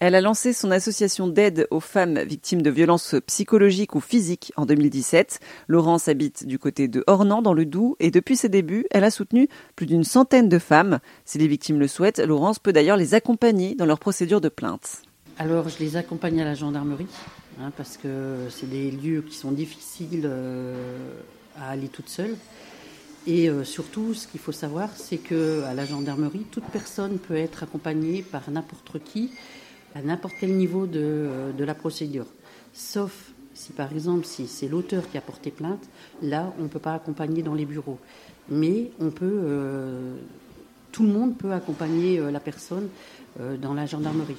Elle a lancé son association d'aide aux femmes victimes de violences psychologiques ou physiques en 2017. Laurence habite du côté de Ornans dans le Doubs et depuis ses débuts, elle a soutenu plus d'une centaine de femmes. Si les victimes le souhaitent, Laurence peut d'ailleurs les accompagner dans leur procédure de plainte. Alors je les accompagne à la gendarmerie hein, parce que c'est des lieux qui sont difficiles euh, à aller toute seule. Et euh, surtout, ce qu'il faut savoir, c'est que à la gendarmerie, toute personne peut être accompagnée par n'importe qui à n'importe quel niveau euh, de, la procédure. Sauf si par exemple si c'est l'auteur qui a porté plainte, là on ne peut pas accompagner dans les bureaux. Mais on peut, euh, tout le monde peut accompagner euh, la personne dans la gendarmerie.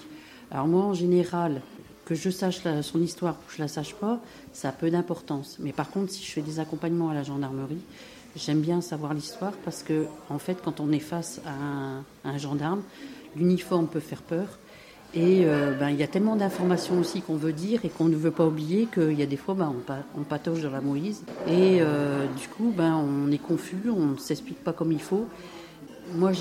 Alors moi en général, que je sache son histoire ou que je la sache pas, ça a peu d'importance. Mais par contre, si je fais des accompagnements à la gendarmerie, j'aime bien savoir l'histoire parce que en fait, quand on est face à un gendarme, l'uniforme peut faire peur. Et euh, ben, il y a tellement d'informations aussi qu'on veut dire et qu'on ne veut pas oublier qu'il y a des fois, ben, on, patauge dans la Moïse. Et euh, du coup, ben, on est confus, on ne s'explique pas comme il faut. Moi,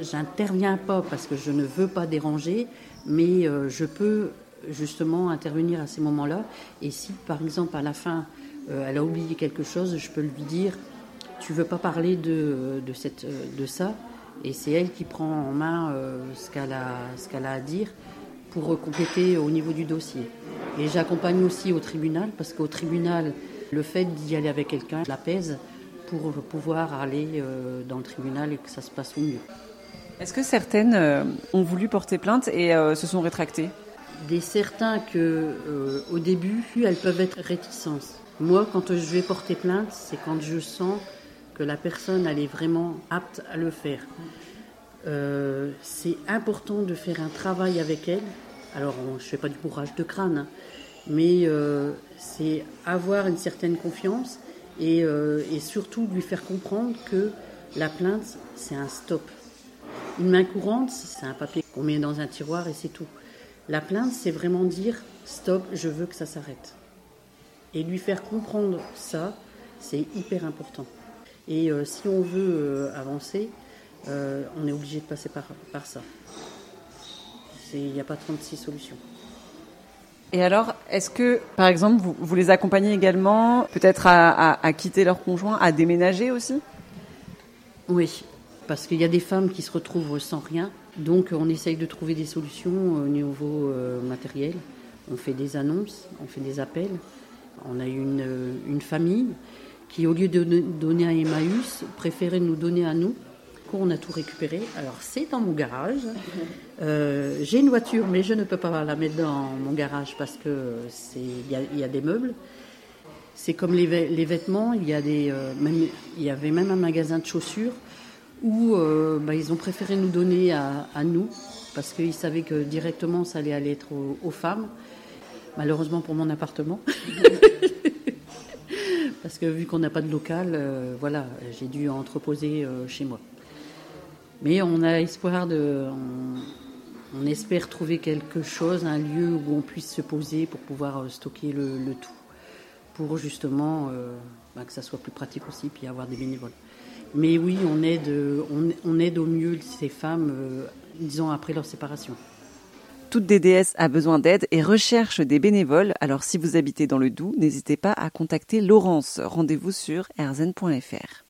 j'interviens pas parce que je ne veux pas déranger, mais euh, je peux justement intervenir à ces moments-là. Et si, par exemple, à la fin, elle a oublié quelque chose, je peux lui dire, tu veux pas parler de, de, cette, de ça? Et c'est elle qui prend en main ce qu'elle a, qu'elle a à dire pour compléter au niveau du dossier. Et j'accompagne aussi au tribunal parce qu'au tribunal, le fait d'y aller avec quelqu'un l'apaise pour pouvoir aller euh, dans le tribunal et que ça se passe au mieux. Est-ce que certaines euh, ont voulu porter plainte et euh, se sont rétractées? Des certains que au début, elles peuvent être réticentes. Moi, quand je vais porter plainte, c'est quand je sens que la personne elle est vraiment apte à le faire. C'est important de faire un travail avec elle alors, je ne fais pas du bourrage de crâne, hein. mais euh, c'est avoir une certaine confiance euh, et, surtout lui faire comprendre que la plainte, c'est un stop. Une main courante, c'est un papier qu'on met dans un tiroir et c'est tout. La plainte, c'est vraiment dire stop, je veux que ça s'arrête. Et lui faire comprendre ça, c'est hyper important. Et euh, si on veut avancer, on est obligé de passer par ça il n'y a pas 36 solutions. Et alors, est-ce que, par exemple, vous, les accompagnez également peut-être à, quitter leur conjoint, à déménager aussi? Oui, parce qu'il y a des femmes qui se retrouvent sans rien. Donc, on essaye de trouver des solutions au niveau euh, matériel. On fait des annonces, on fait des appels. On a une, une famille qui, au lieu de donner à Emmaüs, préférait nous donner à nous on a tout récupéré. Alors c'est dans mon garage. Euh, j'ai une voiture, mais je ne peux pas la mettre dans mon garage parce que c'est il y, a des meubles. C'est comme les, vêtements. Il y a des euh, il y avait même un magasin de chaussures où euh, bah, ils ont préféré nous donner à, nous parce qu'ils savaient que directement ça allait aller être aux, femmes. Malheureusement pour mon appartement. parce que vu qu'on n'a pas de local, voilà, j'ai dû entreposer chez moi. Mais on a espoir de. On, espère trouver quelque chose, un lieu où on puisse se poser pour pouvoir euh, stocker le, tout. Pour justement euh, bah, que ça soit plus pratique aussi, puis avoir des bénévoles. Mais oui, on aide, on, aide au mieux ces femmes, euh, disons, après leur séparation. Toute DDS a besoin d'aide et recherche des bénévoles. Alors si vous habitez dans le Doubs, n'hésitez pas à contacter Laurence. Rendez-vous sur erzen.fr.